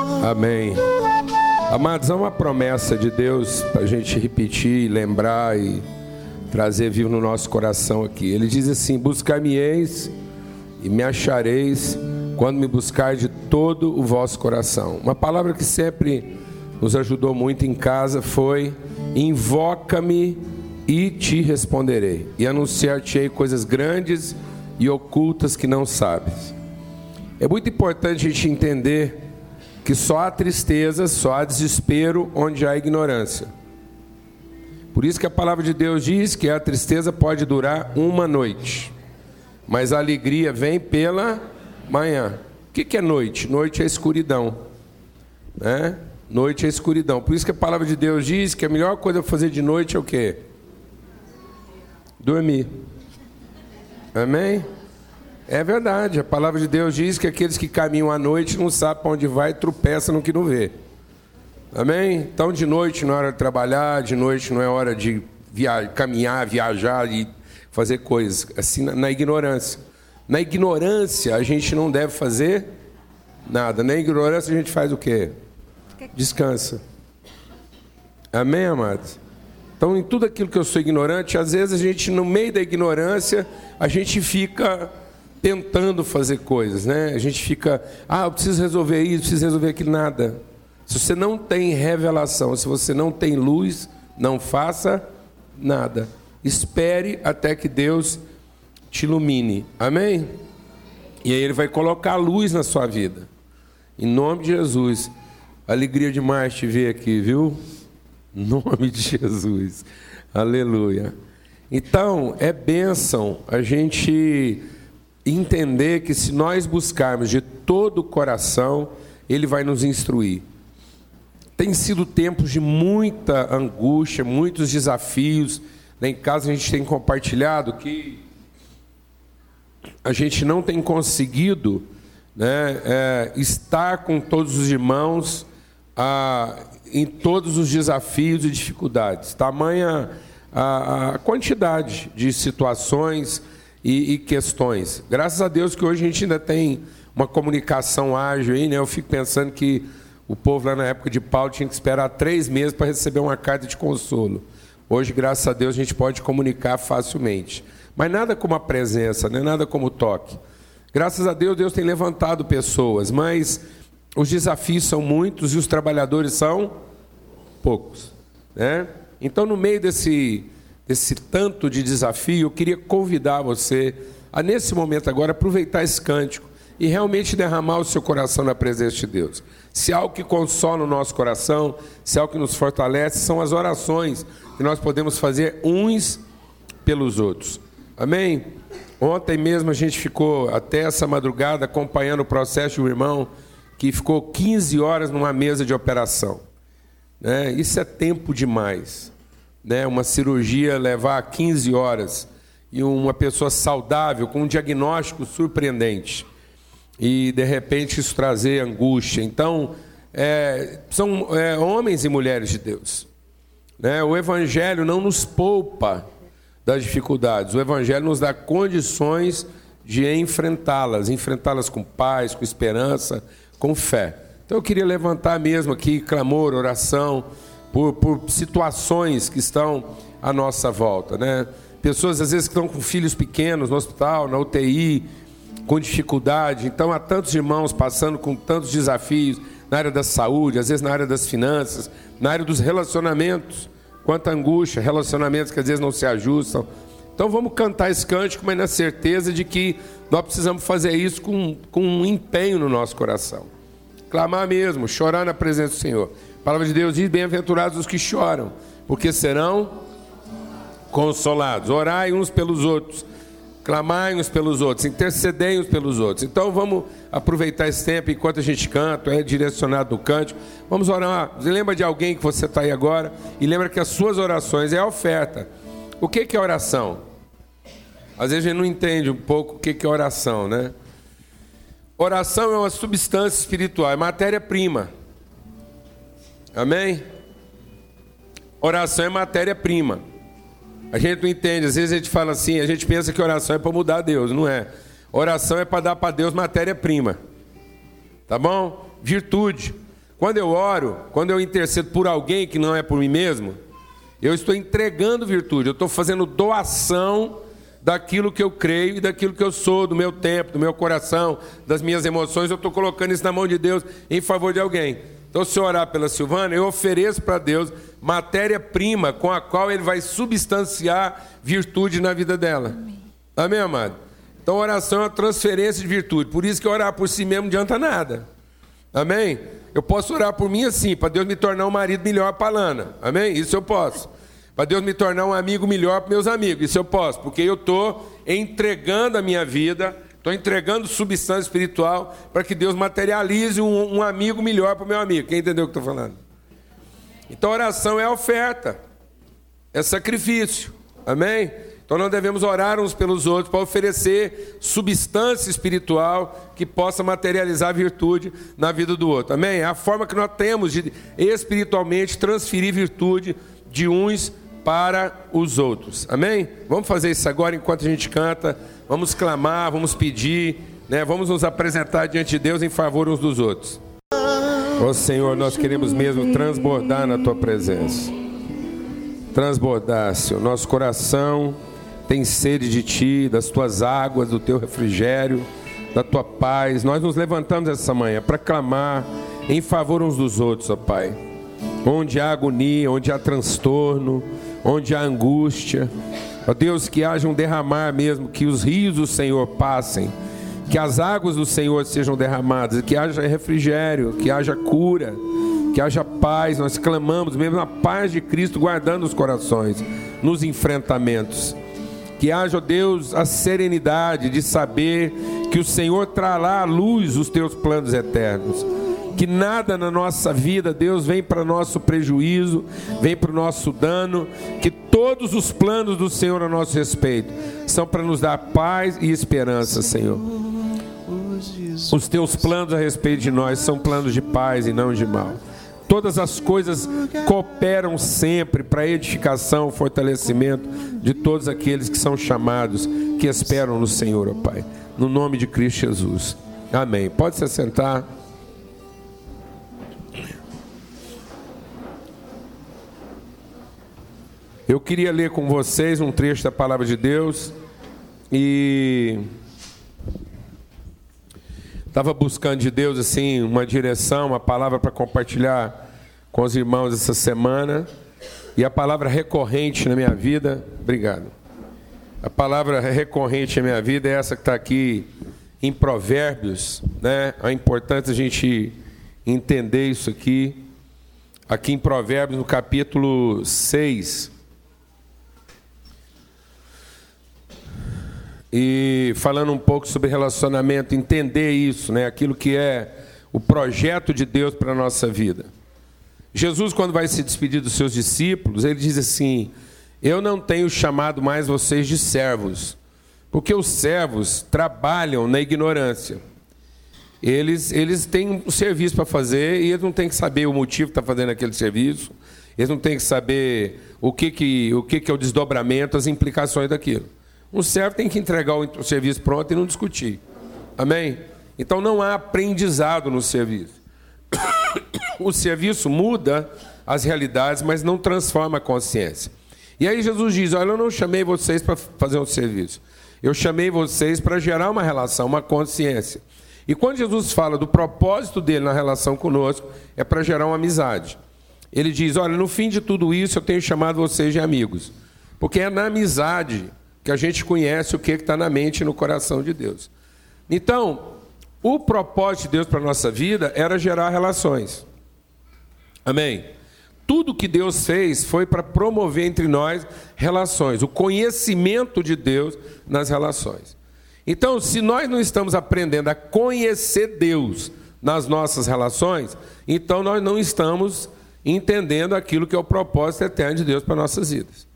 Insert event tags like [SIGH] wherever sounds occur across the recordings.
Amém. Amados, há uma promessa de Deus para a gente repetir, lembrar e trazer vivo no nosso coração aqui. Ele diz assim: Buscar-me-eis e me achareis quando me buscar de todo o vosso coração. Uma palavra que sempre nos ajudou muito em casa foi: Invoca-me e te responderei, e anunciar-te-ei coisas grandes e ocultas que não sabes. É muito importante a gente entender que só há tristeza, só há desespero onde há ignorância. Por isso que a palavra de Deus diz que a tristeza pode durar uma noite, mas a alegria vem pela manhã. O que é noite? Noite é escuridão. Né? Noite é escuridão. Por isso que a palavra de Deus diz que a melhor coisa a fazer de noite é o quê? Dormir. Amém? É verdade, a palavra de Deus diz que aqueles que caminham à noite não sabem para onde vai e tropeçam no que não vê. Amém? Então, de noite não é hora de trabalhar, de noite não é hora de via caminhar, viajar e fazer coisas. Assim, na, na ignorância. Na ignorância, a gente não deve fazer nada. Na ignorância, a gente faz o quê? Descansa. Amém, amados? Então, em tudo aquilo que eu sou ignorante, às vezes a gente, no meio da ignorância, a gente fica tentando fazer coisas, né? A gente fica, ah, eu preciso resolver isso, preciso resolver aquilo, nada. Se você não tem revelação, se você não tem luz, não faça nada. Espere até que Deus te ilumine. Amém? E aí ele vai colocar luz na sua vida. Em nome de Jesus. Alegria demais te ver aqui, viu? Em nome de Jesus. Aleluia. Então, é bênção a gente entender que se nós buscarmos de todo o coração, Ele vai nos instruir. Tem sido tempos de muita angústia, muitos desafios. Lá em casa a gente tem compartilhado que a gente não tem conseguido né, é, estar com todos os irmãos ah, em todos os desafios e dificuldades. Tamanha a, a quantidade de situações e, e, questões. Graças a Deus que hoje a gente ainda tem uma comunicação ágil aí, né? Eu fico pensando que o povo lá na época de Paulo tinha que esperar três meses para receber uma carta de consolo. Hoje, graças a Deus, a gente pode comunicar facilmente. Mas nada como a presença, né? nada como o toque. Graças a Deus, Deus tem levantado pessoas, mas os desafios são muitos e os trabalhadores são poucos. Né? Então, no meio desse esse tanto de desafio, eu queria convidar você a, nesse momento agora, aproveitar esse cântico e realmente derramar o seu coração na presença de Deus. Se algo que consola o nosso coração, se algo que nos fortalece, são as orações que nós podemos fazer uns pelos outros. Amém? Ontem mesmo a gente ficou até essa madrugada acompanhando o processo de um irmão que ficou 15 horas numa mesa de operação. Né? Isso é tempo demais né, uma cirurgia levar 15 horas e uma pessoa saudável com um diagnóstico surpreendente e de repente isso trazer angústia. Então, é, são é, homens e mulheres de Deus. Né? O Evangelho não nos poupa das dificuldades, o Evangelho nos dá condições de enfrentá-las, enfrentá-las com paz, com esperança, com fé. Então eu queria levantar mesmo aqui clamor, oração por, por situações que estão à nossa volta, né? Pessoas às vezes que estão com filhos pequenos no hospital, na UTI, com dificuldade. Então há tantos irmãos passando com tantos desafios na área da saúde, às vezes na área das finanças, na área dos relacionamentos. Quanta angústia, relacionamentos que às vezes não se ajustam. Então vamos cantar esse cântico, mas na certeza de que nós precisamos fazer isso com, com um empenho no nosso coração. Clamar mesmo, chorar na presença do Senhor. A palavra de Deus diz: Bem-aventurados os que choram, porque serão consolados. Orai uns pelos outros, clamai uns pelos outros, intercedei uns pelos outros. Então vamos aproveitar esse tempo enquanto a gente canta, é direcionado no cântico. Vamos orar. Lembra de alguém que você está aí agora e lembra que as suas orações é a oferta. O que é oração? Às vezes a gente não entende um pouco o que é oração, né? Oração é uma substância espiritual, é matéria-prima. Amém? Oração é matéria-prima. A gente não entende, às vezes a gente fala assim, a gente pensa que oração é para mudar Deus, não é. Oração é para dar para Deus matéria-prima. Tá bom? Virtude. Quando eu oro, quando eu intercedo por alguém que não é por mim mesmo, eu estou entregando virtude, eu estou fazendo doação daquilo que eu creio e daquilo que eu sou, do meu tempo, do meu coração, das minhas emoções, eu estou colocando isso na mão de Deus em favor de alguém. Então, se eu orar pela Silvana, eu ofereço para Deus matéria-prima com a qual Ele vai substanciar virtude na vida dela. Amém, Amém amado? Então, oração é uma transferência de virtude. Por isso que orar por si mesmo não adianta nada. Amém? Eu posso orar por mim assim, para Deus me tornar um marido melhor para a Lana. Amém? Isso eu posso. Para Deus me tornar um amigo melhor para meus amigos. Isso eu posso, porque eu estou entregando a minha vida, estou entregando substância espiritual para que Deus materialize um, um amigo melhor para o meu amigo. Quem entendeu o que estou falando? Então, oração é oferta, é sacrifício. Amém? Então nós devemos orar uns pelos outros para oferecer substância espiritual que possa materializar virtude na vida do outro. Amém? É a forma que nós temos de espiritualmente transferir virtude de uns para os outros. Amém? Vamos fazer isso agora enquanto a gente canta. Vamos clamar, vamos pedir, né? Vamos nos apresentar diante de Deus em favor uns dos outros. Ó oh, Senhor, nós queremos mesmo transbordar na tua presença. Transbordar, Senhor, nosso coração tem sede de ti, das tuas águas, do teu refrigério, da tua paz. Nós nos levantamos essa manhã para clamar em favor uns dos outros, ó Pai. Onde há agonia, onde há transtorno, onde há angústia. Ó Deus, que haja um derramar mesmo, que os rios do Senhor passem, que as águas do Senhor sejam derramadas, que haja refrigério, que haja cura, que haja paz. Nós clamamos mesmo a paz de Cristo guardando os corações nos enfrentamentos. Que haja, Deus, a serenidade de saber que o Senhor trará à luz os teus planos eternos. Que nada na nossa vida, Deus, vem para nosso prejuízo, vem para o nosso dano. Que todos os planos do Senhor a nosso respeito são para nos dar paz e esperança, Senhor. Os teus planos a respeito de nós são planos de paz e não de mal. Todas as coisas cooperam sempre para edificação, fortalecimento de todos aqueles que são chamados, que esperam no Senhor, ó Pai. No nome de Cristo Jesus. Amém. Pode se sentar. Eu queria ler com vocês um trecho da palavra de Deus e Estava buscando de Deus assim uma direção, uma palavra para compartilhar com os irmãos essa semana. E a palavra recorrente na minha vida, obrigado. A palavra recorrente na minha vida é essa que está aqui em Provérbios, né? É importante a gente entender isso aqui. Aqui em Provérbios, no capítulo 6, e falando um pouco sobre relacionamento, entender isso, né? aquilo que é o projeto de Deus para a nossa vida. Jesus, quando vai se despedir dos seus discípulos, ele diz assim: Eu não tenho chamado mais vocês de servos, porque os servos trabalham na ignorância. Eles, eles têm um serviço para fazer e eles não têm que saber o motivo que está fazendo aquele serviço, eles não têm que saber o que, que, o que, que é o desdobramento, as implicações daquilo. Um servo tem que entregar o serviço pronto e não discutir. Amém? Então não há aprendizado no serviço. [COUGHS] O serviço muda as realidades, mas não transforma a consciência. E aí Jesus diz: Olha, eu não chamei vocês para fazer um serviço. Eu chamei vocês para gerar uma relação, uma consciência. E quando Jesus fala do propósito dele na relação conosco, é para gerar uma amizade. Ele diz: Olha, no fim de tudo isso, eu tenho chamado vocês de amigos. Porque é na amizade que a gente conhece o que está na mente e no coração de Deus. Então, o propósito de Deus para a nossa vida era gerar relações. Amém? Tudo que Deus fez foi para promover entre nós relações, o conhecimento de Deus nas relações. Então, se nós não estamos aprendendo a conhecer Deus nas nossas relações, então nós não estamos entendendo aquilo que é o propósito eterno de Deus para nossas vidas.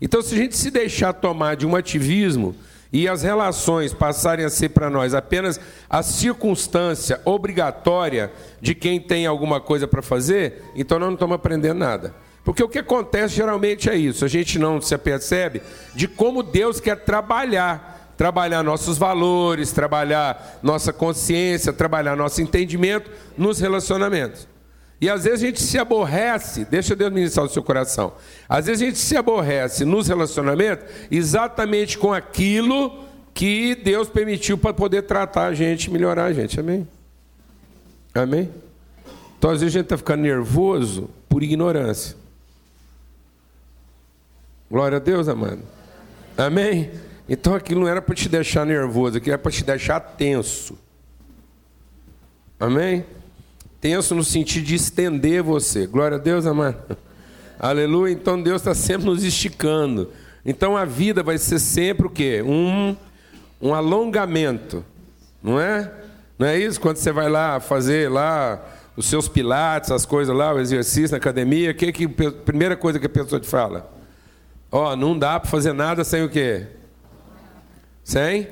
Então, se a gente se deixar tomar de um ativismo e as relações passarem a ser para nós apenas a circunstância obrigatória de quem tem alguma coisa para fazer, então nós não estamos aprendendo nada. Porque o que acontece geralmente é isso, a gente não se apercebe de como Deus quer trabalhar, trabalhar nossos valores, trabalhar nossa consciência, trabalhar nosso entendimento nos relacionamentos. E às vezes a gente se aborrece, deixa Deus ministrar o seu coração. Às vezes a gente se aborrece nos relacionamentos exatamente com aquilo que Deus permitiu para poder tratar a gente, melhorar a gente. Amém? Amém? Então às vezes a gente está ficando nervoso por ignorância. Glória a Deus, amado. Amém? Então aquilo não era para te deixar nervoso, aquilo era para te deixar tenso. Amém? Tenso no sentido de estender você. Glória a Deus, amado. [LAUGHS] Aleluia. Então Deus está sempre nos esticando. Então a vida vai ser sempre o quê? Um, um alongamento. Não é? Não é isso? Quando você vai lá fazer lá os seus pilates, as coisas lá, o exercício na academia, que que a primeira coisa que a pessoa te fala? Ó, oh, não dá para fazer nada sem o quê? Sem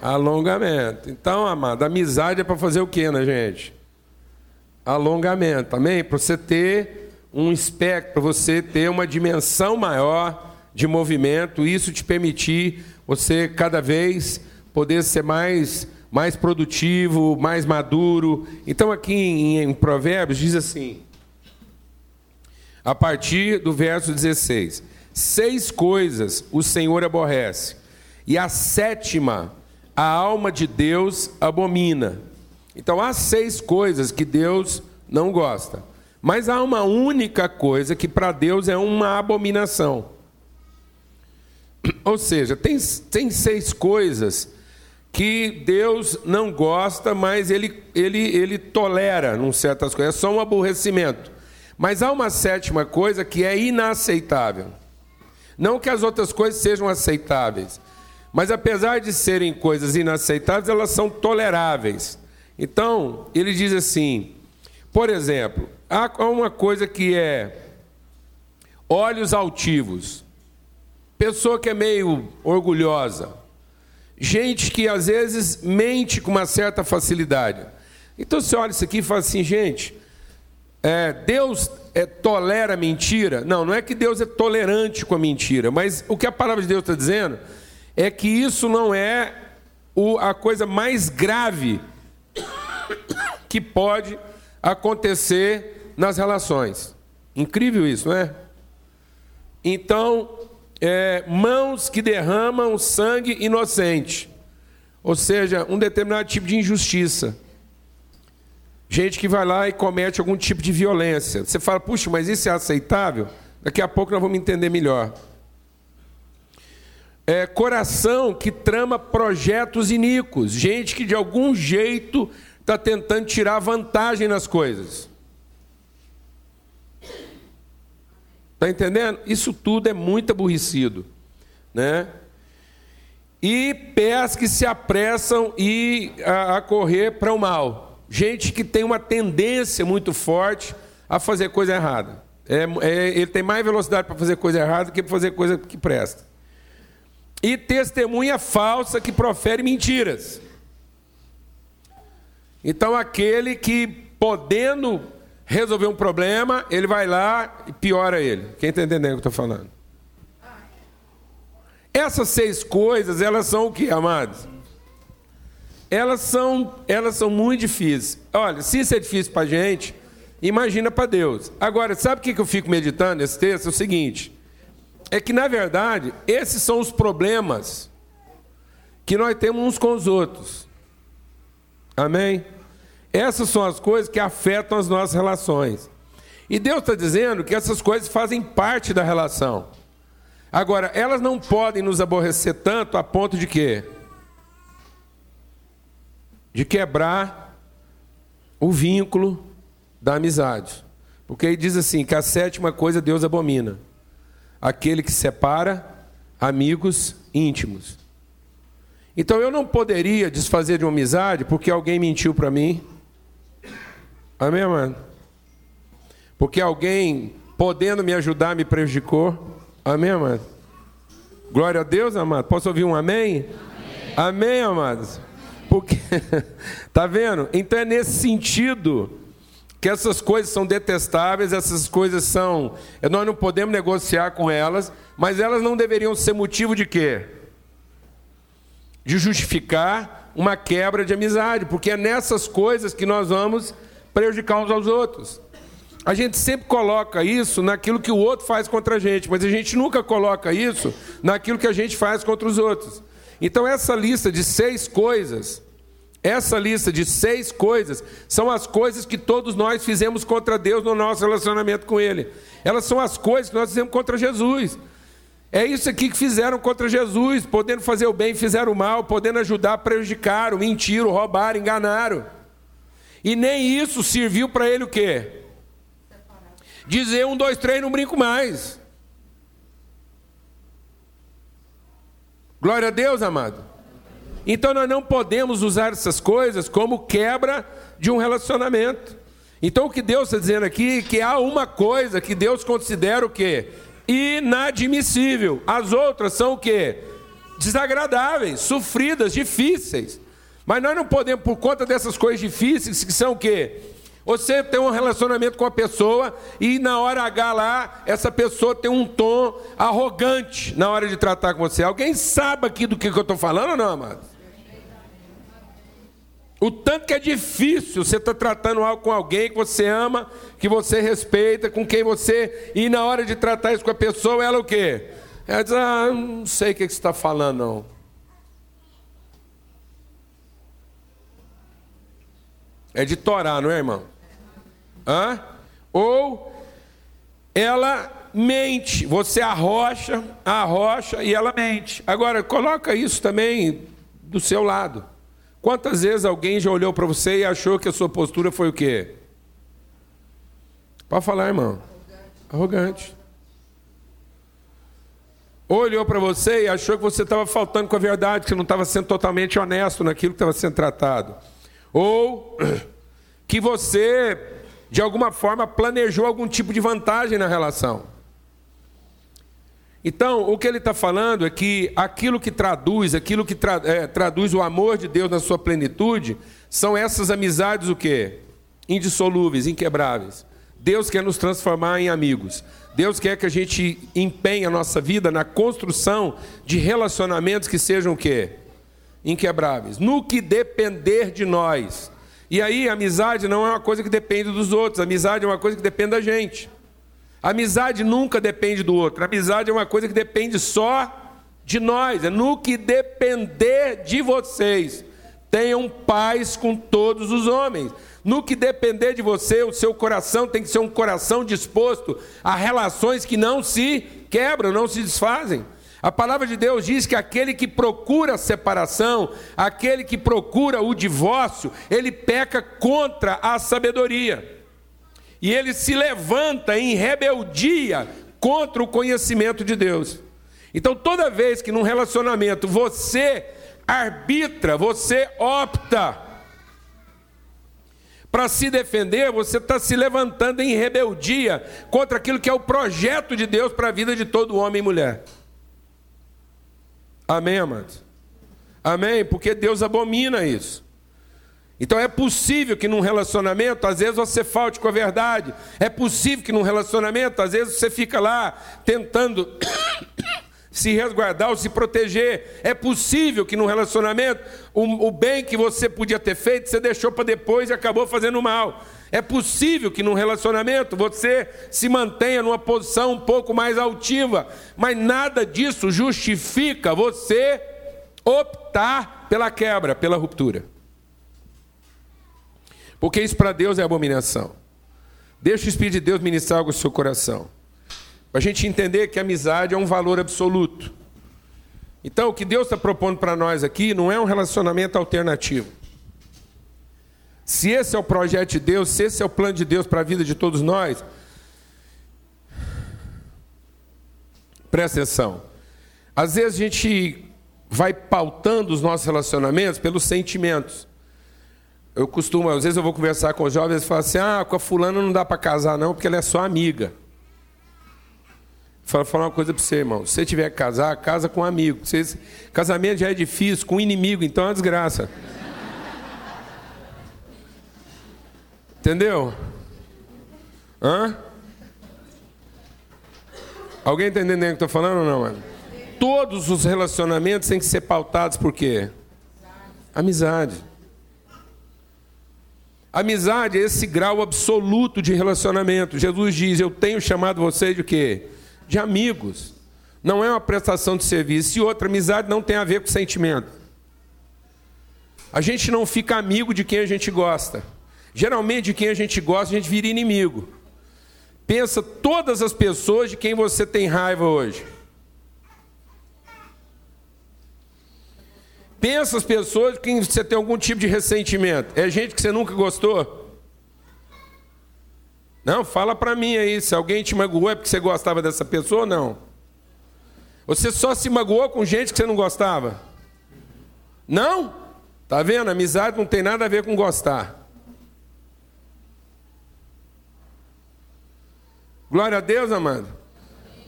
alongamento. Então, amado, amizade é para fazer o quê, né, gente? Alongamento, amém? Para você ter um espectro, para você ter uma dimensão maior de movimento, isso te permitir você cada vez poder ser mais mais produtivo, mais maduro. Então aqui em, em Provérbios diz assim, a partir do verso 16: Seis coisas o Senhor aborrece, e a sétima a alma de Deus abomina. Então há seis coisas que Deus não gosta, mas há uma única coisa que para Deus é uma abominação. Ou seja, tem, tem seis coisas que Deus não gosta, mas ele, ele, ele tolera em certas coisas, é só um aborrecimento. Mas há uma sétima coisa que é inaceitável. Não que as outras coisas sejam aceitáveis, mas apesar de serem coisas inaceitáveis, elas são toleráveis. Então, ele diz assim: por exemplo, há uma coisa que é olhos altivos, pessoa que é meio orgulhosa, gente que às vezes mente com uma certa facilidade. Então você olha isso aqui e fala assim, gente, é, Deus é, tolera mentira? Não, não é que Deus é tolerante com a mentira, mas o que a palavra de Deus está dizendo é que isso não é o, a coisa mais grave que pode acontecer nas relações. Incrível isso, não é? Então, é, mãos que derramam sangue inocente, ou seja, um determinado tipo de injustiça. Gente que vai lá e comete algum tipo de violência. Você fala, puxa, mas isso é aceitável? Daqui a pouco nós vamos entender melhor. É, coração que trama projetos iníquos. Gente que de algum jeito está tentando tirar vantagem nas coisas. Está entendendo? Isso tudo é muito aborrecido. Né? E pés que se apressam e a, a correr para o mal gente que tem uma tendência muito forte a fazer coisa errada. É, é, ele tem mais velocidade para fazer coisa errada do que para fazer coisa que presta. E testemunha falsa que profere mentiras. Então, aquele que, podendo resolver um problema, ele vai lá e piora ele. Quem está entendendo o que eu estou falando? Essas seis coisas, elas são o que, amados? elas são, elas são muito difíceis. Olha, se isso é difícil para a gente, imagina para Deus. Agora, sabe o que eu fico meditando nesse texto? É o seguinte: é que, na verdade, esses são os problemas que nós temos uns com os outros. Amém? Essas são as coisas que afetam as nossas relações. E Deus está dizendo que essas coisas fazem parte da relação. Agora, elas não podem nos aborrecer tanto a ponto de quê? de quebrar o vínculo da amizade. Porque ele diz assim: que a sétima coisa Deus abomina: aquele que separa amigos íntimos. Então eu não poderia desfazer de uma amizade porque alguém mentiu para mim. Amém, mano? Porque alguém, podendo me ajudar, me prejudicou. Amém, amado? Glória a Deus, amado. Posso ouvir um amém? Amém, amém amados? Porque, [LAUGHS] tá vendo? Então é nesse sentido que essas coisas são detestáveis, essas coisas são. Nós não podemos negociar com elas, mas elas não deveriam ser motivo de quê? De justificar uma quebra de amizade, porque é nessas coisas que nós vamos prejudicar uns aos outros. a gente sempre coloca isso naquilo que o outro faz contra a gente, mas a gente nunca coloca isso naquilo que a gente faz contra os outros. Então, essa lista de seis coisas, essa lista de seis coisas, são as coisas que todos nós fizemos contra Deus no nosso relacionamento com Ele. Elas são as coisas que nós fizemos contra Jesus. É isso aqui que fizeram contra Jesus, podendo fazer o bem, fizeram o mal, podendo ajudar, prejudicaram, mentiram, roubaram, enganaram. E nem isso serviu para ele o quê? Dizer um, dois, três, não brinco mais. Glória a Deus, amado. Então nós não podemos usar essas coisas como quebra de um relacionamento. Então o que Deus está dizendo aqui é que há uma coisa que Deus considera o quê? Inadmissível. As outras são o quê? Desagradáveis, sofridas, difíceis. Mas nós não podemos, por conta dessas coisas difíceis, que são o quê? Você tem um relacionamento com a pessoa e na hora H lá, essa pessoa tem um tom arrogante na hora de tratar com você. Alguém sabe aqui do que eu estou falando ou não, amado? O tanto que é difícil você estar tá tratando algo com alguém que você ama, que você respeita, com quem você. E na hora de tratar isso com a pessoa, ela o quê? Ela diz: Ah, não sei o que você está falando, não. É de torar, não é, irmão? Hã? Ou ela mente, você arrocha, arrocha e ela mente. Agora, coloca isso também do seu lado. Quantas vezes alguém já olhou para você e achou que a sua postura foi o quê? Pode falar, irmão. Arrogante. Olhou para você e achou que você estava faltando com a verdade, que não estava sendo totalmente honesto naquilo que estava sendo tratado. Ou [CLEARS THROAT] que você, de alguma forma, planejou algum tipo de vantagem na relação. Então, o que ele está falando é que aquilo que traduz, aquilo que tra é, traduz o amor de Deus na sua plenitude, são essas amizades o quê? Indissolúveis, inquebráveis. Deus quer nos transformar em amigos. Deus quer que a gente empenhe a nossa vida na construção de relacionamentos que sejam o quê? inquebráveis, no que depender de nós. E aí, amizade não é uma coisa que depende dos outros, amizade é uma coisa que depende da gente. Amizade nunca depende do outro, amizade é uma coisa que depende só de nós, é no que depender de vocês. Tenham paz com todos os homens. No que depender de você, o seu coração tem que ser um coração disposto a relações que não se quebram, não se desfazem. A palavra de Deus diz que aquele que procura a separação, aquele que procura o divórcio, ele peca contra a sabedoria. E ele se levanta em rebeldia contra o conhecimento de Deus. Então, toda vez que num relacionamento você arbitra, você opta para se defender, você está se levantando em rebeldia contra aquilo que é o projeto de Deus para a vida de todo homem e mulher. Amém, amados? Amém? Porque Deus abomina isso. Então é possível que num relacionamento, às vezes você falte com a verdade. É possível que num relacionamento, às vezes você fica lá tentando [COUGHS] se resguardar ou se proteger. É possível que num relacionamento, o, o bem que você podia ter feito, você deixou para depois e acabou fazendo mal. É possível que num relacionamento você se mantenha numa posição um pouco mais altiva, mas nada disso justifica você optar pela quebra, pela ruptura. Porque isso para Deus é abominação. Deixa o Espírito de Deus ministrar algo no seu coração. Para a gente entender que a amizade é um valor absoluto. Então, o que Deus está propondo para nós aqui não é um relacionamento alternativo. Se esse é o projeto de Deus, se esse é o plano de Deus para a vida de todos nós, presta atenção. Às vezes a gente vai pautando os nossos relacionamentos pelos sentimentos. Eu costumo, às vezes eu vou conversar com os jovens e falo assim: ah, com a fulana não dá para casar, não, porque ela é só amiga. Vou falar uma coisa para você, irmão. Se você tiver que casar, casa com um amigo. Casamento já é difícil, com um inimigo, então é uma desgraça. Entendeu? Hã? Alguém está entendendo o que estou falando ou não, mano? Todos os relacionamentos têm que ser pautados por quê? Amizade. Amizade é esse grau absoluto de relacionamento. Jesus diz: Eu tenho chamado vocês de quê? De amigos. Não é uma prestação de serviço. E outra, amizade não tem a ver com sentimento. A gente não fica amigo de quem a gente gosta. Geralmente, de quem a gente gosta, a gente vira inimigo. Pensa todas as pessoas de quem você tem raiva hoje. Pensa as pessoas de quem você tem algum tipo de ressentimento. É gente que você nunca gostou? Não, fala para mim aí, se alguém te magoou é porque você gostava dessa pessoa ou não? Você só se magoou com gente que você não gostava? Não? Tá vendo? Amizade não tem nada a ver com gostar. Glória a Deus, amado.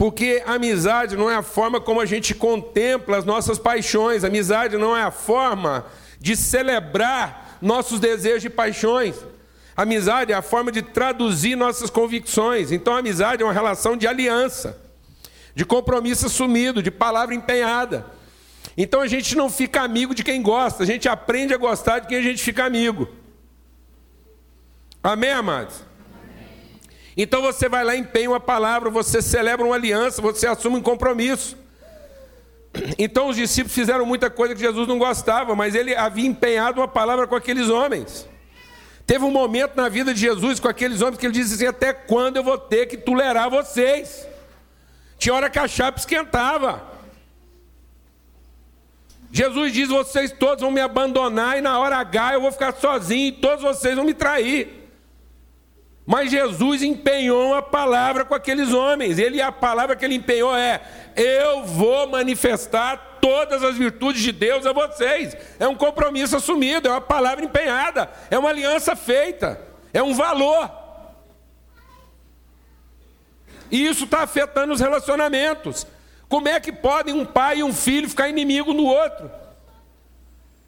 Porque amizade não é a forma como a gente contempla as nossas paixões, amizade não é a forma de celebrar nossos desejos e paixões. Amizade é a forma de traduzir nossas convicções. Então, amizade é uma relação de aliança, de compromisso assumido, de palavra empenhada. Então, a gente não fica amigo de quem gosta, a gente aprende a gostar de quem a gente fica amigo. Amém, amados? Então você vai lá, empenha uma palavra, você celebra uma aliança, você assume um compromisso. Então os discípulos fizeram muita coisa que Jesus não gostava, mas ele havia empenhado uma palavra com aqueles homens. Teve um momento na vida de Jesus com aqueles homens que ele disse assim: Até quando eu vou ter que tolerar vocês? Tinha hora que a chapa esquentava. Jesus diz: Vocês todos vão me abandonar, e na hora H eu vou ficar sozinho, e todos vocês vão me trair. Mas Jesus empenhou a palavra com aqueles homens. Ele a palavra que ele empenhou é: eu vou manifestar todas as virtudes de Deus a vocês. É um compromisso assumido, é uma palavra empenhada, é uma aliança feita, é um valor. E isso está afetando os relacionamentos. Como é que podem um pai e um filho ficar inimigo do outro?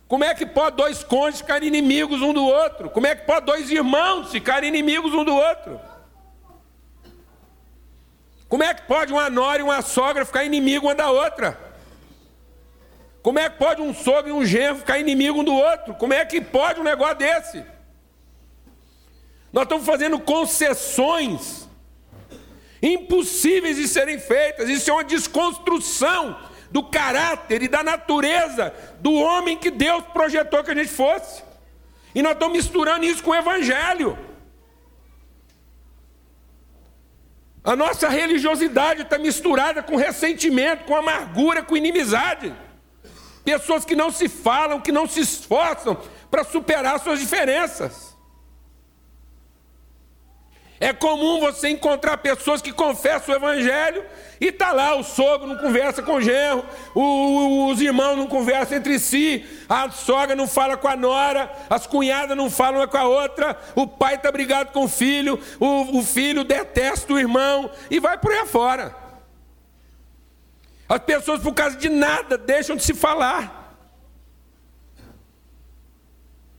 Como é que pode dois cônjuges ficarem inimigos um do outro? Como é que pode dois irmãos ficarem inimigos um do outro? Como é que pode uma nora e uma sogra ficar inimigo uma da outra? Como é que pode um sogro e um genro ficar inimigo um do outro? Como é que pode um negócio desse? Nós estamos fazendo concessões impossíveis de serem feitas. Isso é uma desconstrução do caráter e da natureza do homem que Deus projetou que a gente fosse. E nós estamos misturando isso com o Evangelho. A nossa religiosidade está misturada com ressentimento, com amargura, com inimizade. Pessoas que não se falam, que não se esforçam para superar suas diferenças. É comum você encontrar pessoas que confessam o Evangelho e está lá, o sogro não conversa com o genro, o, os irmãos não conversam entre si, a sogra não fala com a nora, as cunhadas não falam uma com a outra, o pai está brigado com o filho, o, o filho detesta o irmão e vai por aí afora. As pessoas, por causa de nada, deixam de se falar.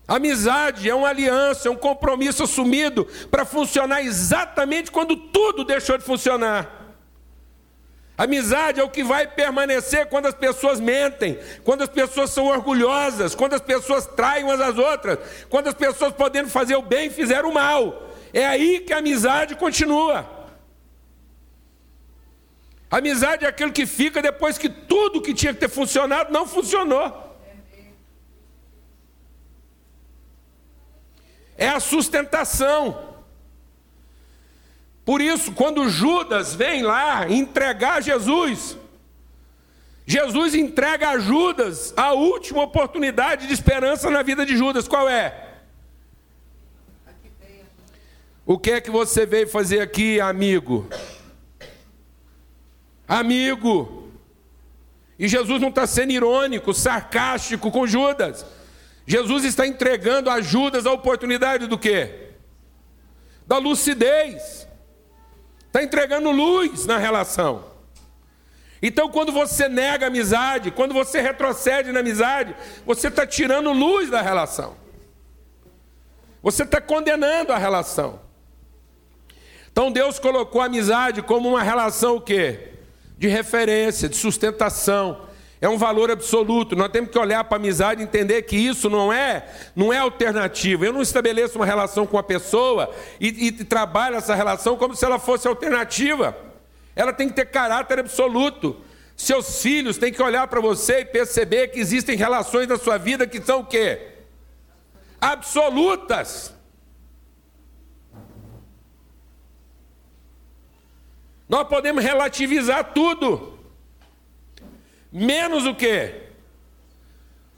Amizade é uma aliança, é um compromisso assumido para funcionar exatamente quando tudo deixou de funcionar. Amizade é o que vai permanecer quando as pessoas mentem, quando as pessoas são orgulhosas, quando as pessoas traem umas às outras, quando as pessoas podendo fazer o bem fizeram o mal. É aí que a amizade continua. Amizade é aquilo que fica depois que tudo que tinha que ter funcionado não funcionou. É a sustentação. Por isso, quando Judas vem lá entregar Jesus, Jesus entrega a Judas a última oportunidade de esperança na vida de Judas. Qual é? O que é que você veio fazer aqui, amigo? Amigo. E Jesus não está sendo irônico, sarcástico com Judas. Jesus está entregando a Judas a oportunidade do quê? Da lucidez. Está entregando luz na relação. Então, quando você nega a amizade, quando você retrocede na amizade, você está tirando luz da relação. Você está condenando a relação. Então Deus colocou a amizade como uma relação o quê? De referência, de sustentação. É um valor absoluto. Nós temos que olhar para a amizade e entender que isso não é, não é alternativa. Eu não estabeleço uma relação com a pessoa e, e trabalho essa relação como se ela fosse alternativa. Ela tem que ter caráter absoluto. Seus filhos têm que olhar para você e perceber que existem relações na sua vida que são o quê? Absolutas. Nós podemos relativizar tudo. Menos o quê?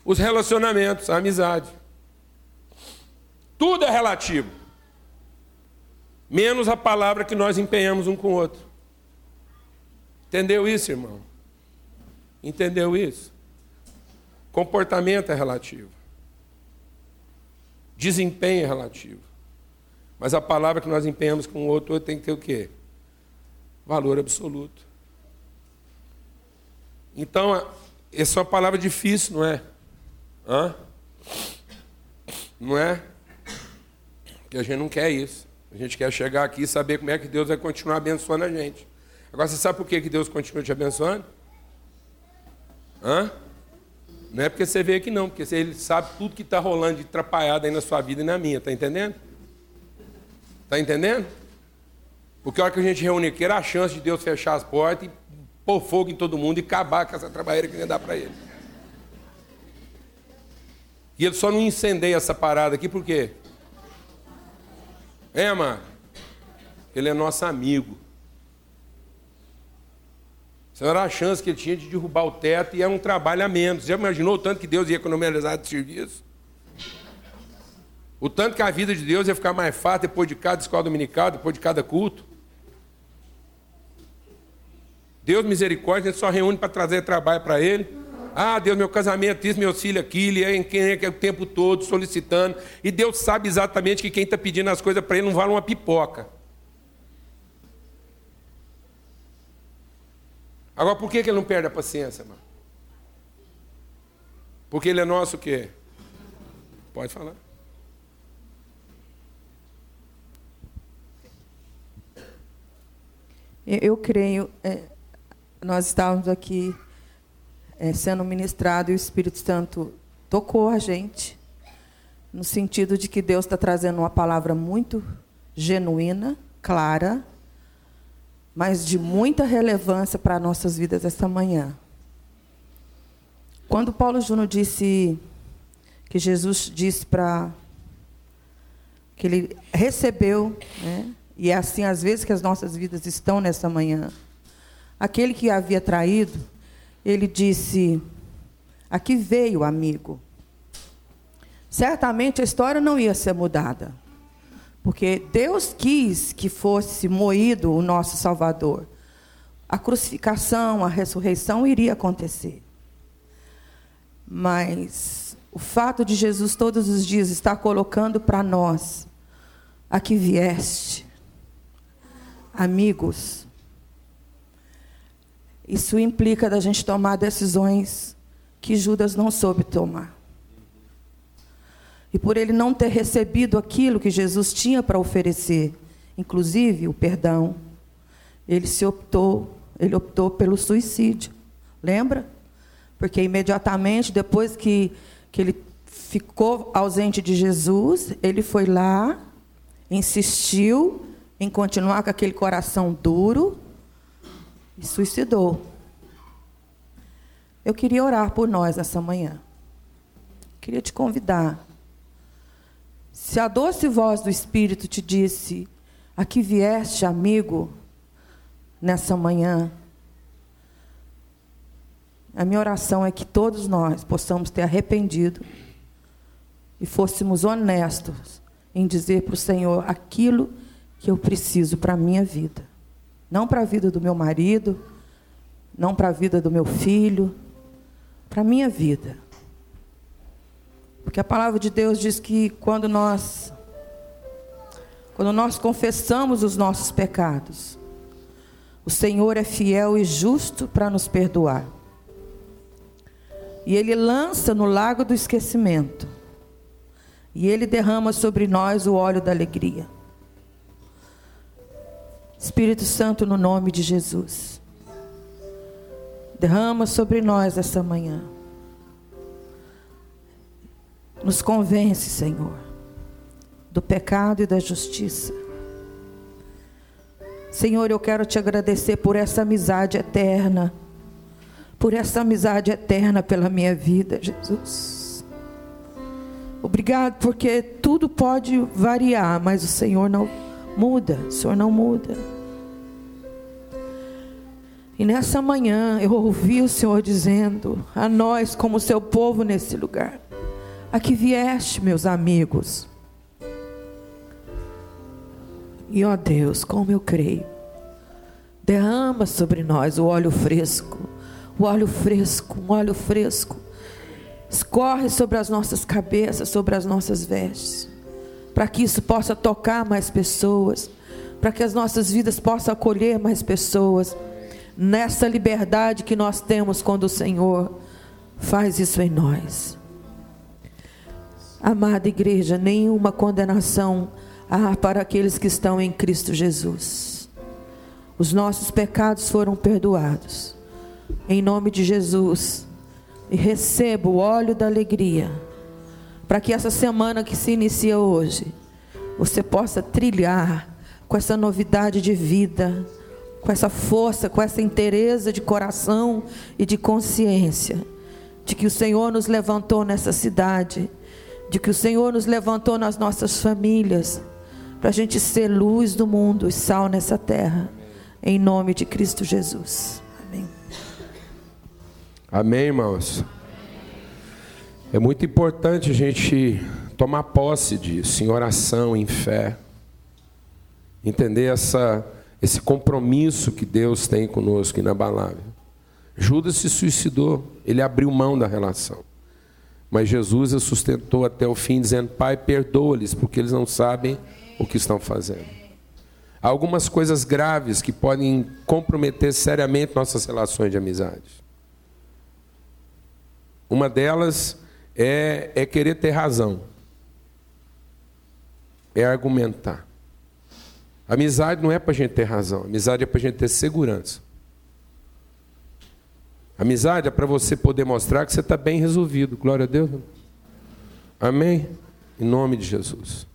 Os relacionamentos, a amizade. Tudo é relativo. Menos a palavra que nós empenhamos um com o outro. Entendeu isso, irmão? Entendeu isso? Comportamento é relativo. Desempenho é relativo. Mas a palavra que nós empenhamos com o outro tem que ter o quê? Valor absoluto. Então, essa é uma palavra difícil, não é? Hã? Não é? Porque a gente não quer isso. A gente quer chegar aqui e saber como é que Deus vai continuar abençoando a gente. Agora, você sabe por que Deus continua te abençoando? Hã? Não é porque você veio aqui, não, porque ele sabe tudo que está rolando de atrapalhado aí na sua vida e na minha, tá entendendo? Tá entendendo? Porque a hora que a gente reúne aqui era a chance de Deus fechar as portas e pôr fogo em todo mundo e acabar com essa trabalheira que ele dá para ele. E ele só não incendeia essa parada aqui por quê? É, mano? Ele é nosso amigo. Essa era a chance que ele tinha de derrubar o teto e é um trabalho a menos. Já imaginou o tanto que Deus ia economizar de serviço? O tanto que a vida de Deus ia ficar mais fácil depois de cada escola dominical, depois de cada culto? Deus misericórdia, a gente só reúne para trazer trabalho para Ele. Ah, Deus, meu casamento, isso, meu filho aquilo, e é quem é que é o tempo todo solicitando. E Deus sabe exatamente que quem está pedindo as coisas para Ele não vale uma pipoca. Agora, por que, que Ele não perde a paciência, mano? Porque Ele é nosso o quê? Pode falar. Eu creio. É nós estávamos aqui é, sendo ministrado e o Espírito Santo tocou a gente, no sentido de que Deus está trazendo uma palavra muito genuína, clara, mas de muita relevância para nossas vidas esta manhã. Quando Paulo Júnior disse que Jesus disse para que ele recebeu, né? e é assim às vezes que as nossas vidas estão nessa manhã Aquele que havia traído, ele disse: Aqui veio, amigo. Certamente a história não ia ser mudada. Porque Deus quis que fosse moído o nosso Salvador. A crucificação, a ressurreição iria acontecer. Mas o fato de Jesus todos os dias estar colocando para nós: Aqui vieste, amigos, isso implica da gente tomar decisões que Judas não soube tomar. E por ele não ter recebido aquilo que Jesus tinha para oferecer, inclusive o perdão, ele se optou, ele optou pelo suicídio. Lembra? Porque imediatamente depois que, que ele ficou ausente de Jesus, ele foi lá, insistiu em continuar com aquele coração duro, e suicidou. Eu queria orar por nós essa manhã. Queria te convidar. Se a doce voz do Espírito te disse: Aqui vieste, amigo, nessa manhã. A minha oração é que todos nós possamos ter arrependido e fôssemos honestos em dizer para o Senhor aquilo que eu preciso para a minha vida. Não para a vida do meu marido, não para a vida do meu filho, para a minha vida. Porque a palavra de Deus diz que quando nós quando nós confessamos os nossos pecados, o Senhor é fiel e justo para nos perdoar. E ele lança no lago do esquecimento. E ele derrama sobre nós o óleo da alegria. Espírito Santo, no nome de Jesus. Derrama sobre nós essa manhã. Nos convence, Senhor, do pecado e da justiça. Senhor, eu quero te agradecer por essa amizade eterna, por essa amizade eterna pela minha vida, Jesus. Obrigado, porque tudo pode variar, mas o Senhor não muda, o Senhor não muda. E nessa manhã eu ouvi o Senhor dizendo a nós, como seu povo nesse lugar: Aqui vieste, meus amigos. E ó Deus, como eu creio, derrama sobre nós o óleo fresco, o óleo fresco, um óleo fresco, escorre sobre as nossas cabeças, sobre as nossas vestes, para que isso possa tocar mais pessoas, para que as nossas vidas possam acolher mais pessoas nessa liberdade que nós temos quando o Senhor faz isso em nós. Amada igreja, nenhuma condenação há para aqueles que estão em Cristo Jesus. Os nossos pecados foram perdoados. Em nome de Jesus, e receba o óleo da alegria, para que essa semana que se inicia hoje, você possa trilhar com essa novidade de vida com essa força, com essa inteireza de coração e de consciência, de que o Senhor nos levantou nessa cidade, de que o Senhor nos levantou nas nossas famílias, para a gente ser luz do mundo e sal nessa terra, em nome de Cristo Jesus. Amém. Amém, irmãos. É muito importante a gente tomar posse disso, em oração, em fé, entender essa esse compromisso que Deus tem conosco inabalável. Judas se suicidou, ele abriu mão da relação. Mas Jesus a sustentou até o fim, dizendo: Pai, perdoa-lhes, porque eles não sabem o que estão fazendo. Há algumas coisas graves que podem comprometer seriamente nossas relações de amizade. Uma delas é, é querer ter razão, é argumentar. Amizade não é para a gente ter razão, amizade é para a gente ter segurança. Amizade é para você poder mostrar que você está bem resolvido. Glória a Deus. Amém? Em nome de Jesus.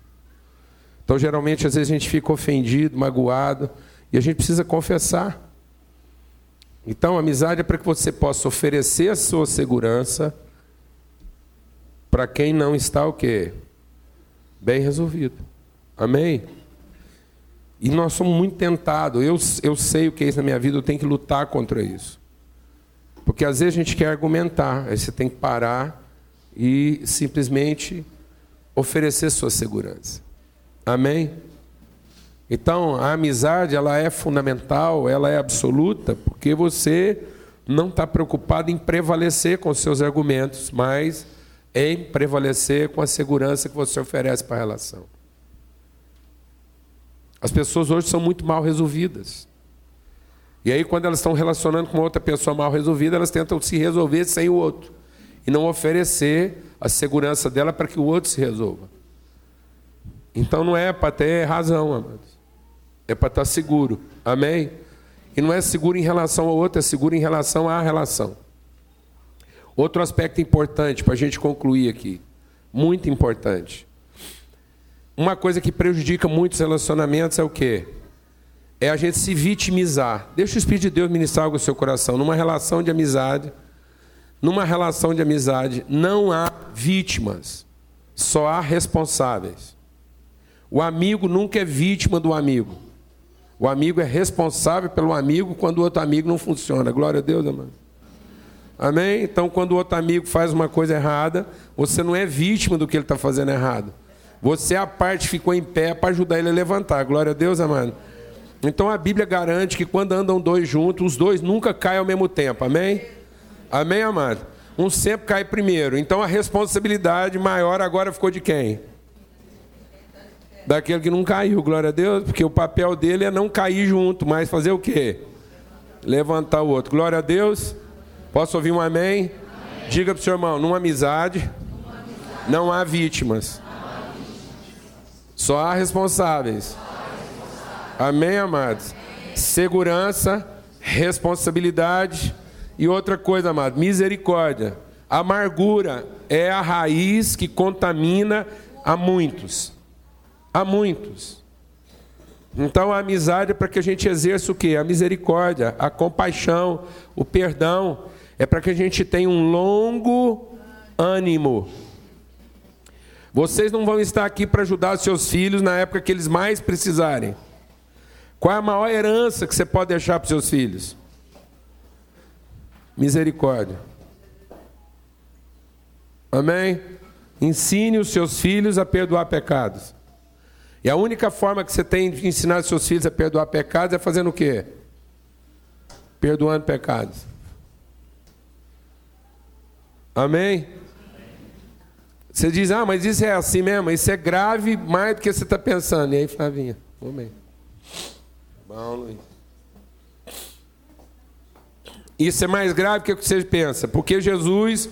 Então, geralmente, às vezes a gente fica ofendido, magoado, e a gente precisa confessar. Então, amizade é para que você possa oferecer a sua segurança para quem não está o quê? Bem resolvido. Amém? E nós somos muito tentados. Eu, eu sei o que é isso na minha vida, eu tenho que lutar contra isso. Porque às vezes a gente quer argumentar, aí você tem que parar e simplesmente oferecer sua segurança. Amém? Então, a amizade, ela é fundamental, ela é absoluta, porque você não está preocupado em prevalecer com seus argumentos, mas em prevalecer com a segurança que você oferece para a relação. As pessoas hoje são muito mal resolvidas. E aí, quando elas estão relacionando com outra pessoa mal resolvida, elas tentam se resolver sem o outro. E não oferecer a segurança dela para que o outro se resolva. Então não é para ter razão, amados. É para estar seguro. Amém? E não é seguro em relação ao outro, é seguro em relação à relação. Outro aspecto importante para a gente concluir aqui. Muito importante. Uma coisa que prejudica muitos relacionamentos é o quê? É a gente se vitimizar. Deixa o Espírito de Deus ministrar algo no seu coração. Numa relação de amizade, numa relação de amizade, não há vítimas, só há responsáveis. O amigo nunca é vítima do amigo. O amigo é responsável pelo amigo quando o outro amigo não funciona. Glória a Deus, amado. Amém? Então, quando o outro amigo faz uma coisa errada, você não é vítima do que ele está fazendo errado. Você, a parte, ficou em pé para ajudar ele a levantar. Glória a Deus, amado. Então a Bíblia garante que quando andam dois juntos, os dois nunca caem ao mesmo tempo. Amém? Amém, amado? Um sempre cai primeiro. Então a responsabilidade maior agora ficou de quem? Daquele que não caiu, glória a Deus, porque o papel dele é não cair junto, mas fazer o quê? Levantar o outro. Glória a Deus. Posso ouvir um amém? amém. Diga para o seu irmão, numa amizade, não há vítimas. Só há responsáveis. Amém, amados? Segurança, responsabilidade E outra coisa, amado, misericórdia. Amargura é a raiz que contamina a muitos. A muitos. Então a amizade é para que a gente exerça o quê? A misericórdia, a compaixão, o perdão. É para que a gente tenha um longo ânimo. Vocês não vão estar aqui para ajudar os seus filhos na época que eles mais precisarem. Qual é a maior herança que você pode deixar para os seus filhos? Misericórdia. Amém? Ensine os seus filhos a perdoar pecados. E a única forma que você tem de ensinar os seus filhos a perdoar pecados é fazendo o quê? Perdoando pecados. Amém? Você diz, ah, mas isso é assim mesmo, isso é grave mais do que você está pensando. E aí, Flavinha, amém. Bom, Luiz. Isso é mais grave que o que você pensa, porque Jesus,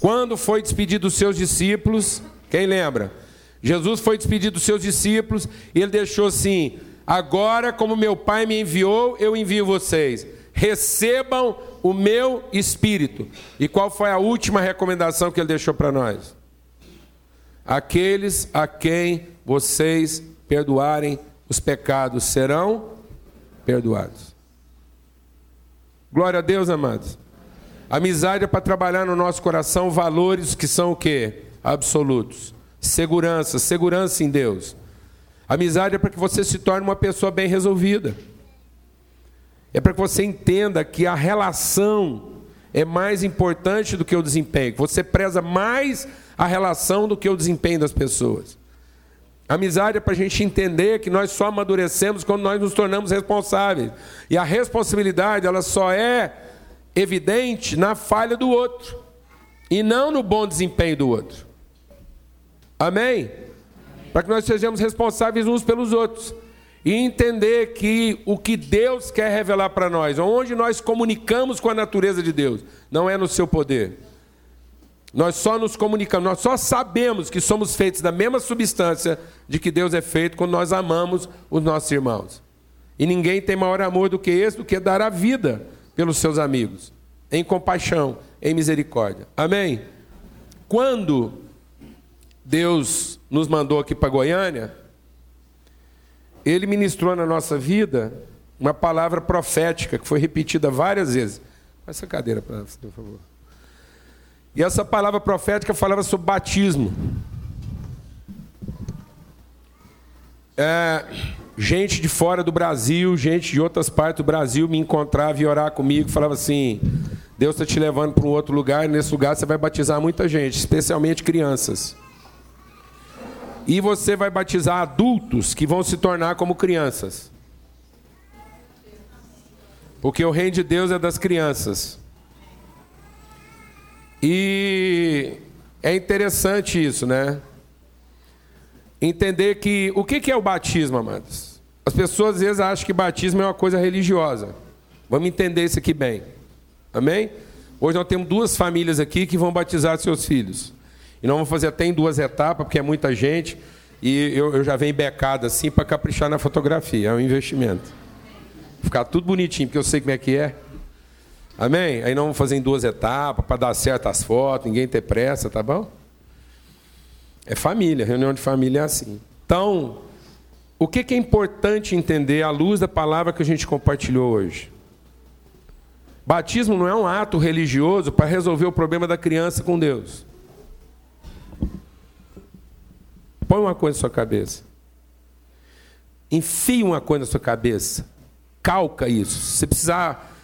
quando foi despedido dos seus discípulos, quem lembra? Jesus foi despedido dos seus discípulos e ele deixou assim: Agora, como meu Pai me enviou, eu envio vocês. Recebam o meu espírito. E qual foi a última recomendação que ele deixou para nós? Aqueles a quem vocês perdoarem os pecados serão perdoados. Glória a Deus, amados. Amizade é para trabalhar no nosso coração valores que são o quê? Absolutos. Segurança, segurança em Deus. Amizade é para que você se torne uma pessoa bem resolvida. É para que você entenda que a relação é mais importante do que o desempenho. Você preza mais a relação do que o desempenho das pessoas. Amizade é para a gente entender que nós só amadurecemos quando nós nos tornamos responsáveis. E a responsabilidade ela só é evidente na falha do outro e não no bom desempenho do outro. Amém? Para que nós sejamos responsáveis uns pelos outros. E entender que o que Deus quer revelar para nós, onde nós comunicamos com a natureza de Deus, não é no seu poder. Nós só nos comunicamos, nós só sabemos que somos feitos da mesma substância de que Deus é feito quando nós amamos os nossos irmãos. E ninguém tem maior amor do que esse, do que dar a vida pelos seus amigos, em compaixão, em misericórdia. Amém? Quando Deus nos mandou aqui para Goiânia, Ele ministrou na nossa vida uma palavra profética que foi repetida várias vezes. Essa cadeira por favor. E essa palavra profética falava sobre batismo. É, gente de fora do Brasil, gente de outras partes do Brasil me encontrava e orar comigo, falava assim: Deus está te levando para um outro lugar, e nesse lugar você vai batizar muita gente, especialmente crianças. E você vai batizar adultos que vão se tornar como crianças. Porque o reino de Deus é das crianças. E é interessante isso, né? Entender que o que é o batismo, amados? As pessoas às vezes acham que batismo é uma coisa religiosa. Vamos entender isso aqui bem. Amém? Hoje nós temos duas famílias aqui que vão batizar seus filhos. E nós vamos fazer até em duas etapas, porque é muita gente. E eu, eu já venho becado assim para caprichar na fotografia. É um investimento. Ficar tudo bonitinho, porque eu sei como é que é. Amém? Aí nós vamos fazer em duas etapas para dar certo as fotos, ninguém ter pressa, tá bom? É família, reunião de família é assim. Então, o que, é importante entender à luz da palavra que a gente compartilhou hoje? Batismo não é um ato religioso para resolver o problema da criança com Deus. Põe uma coisa na sua cabeça. Enfia uma coisa na sua cabeça. Calca isso. Se precisar